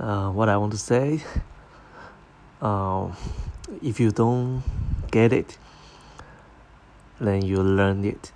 uh what I want to say uh if you don't get it then you learn it.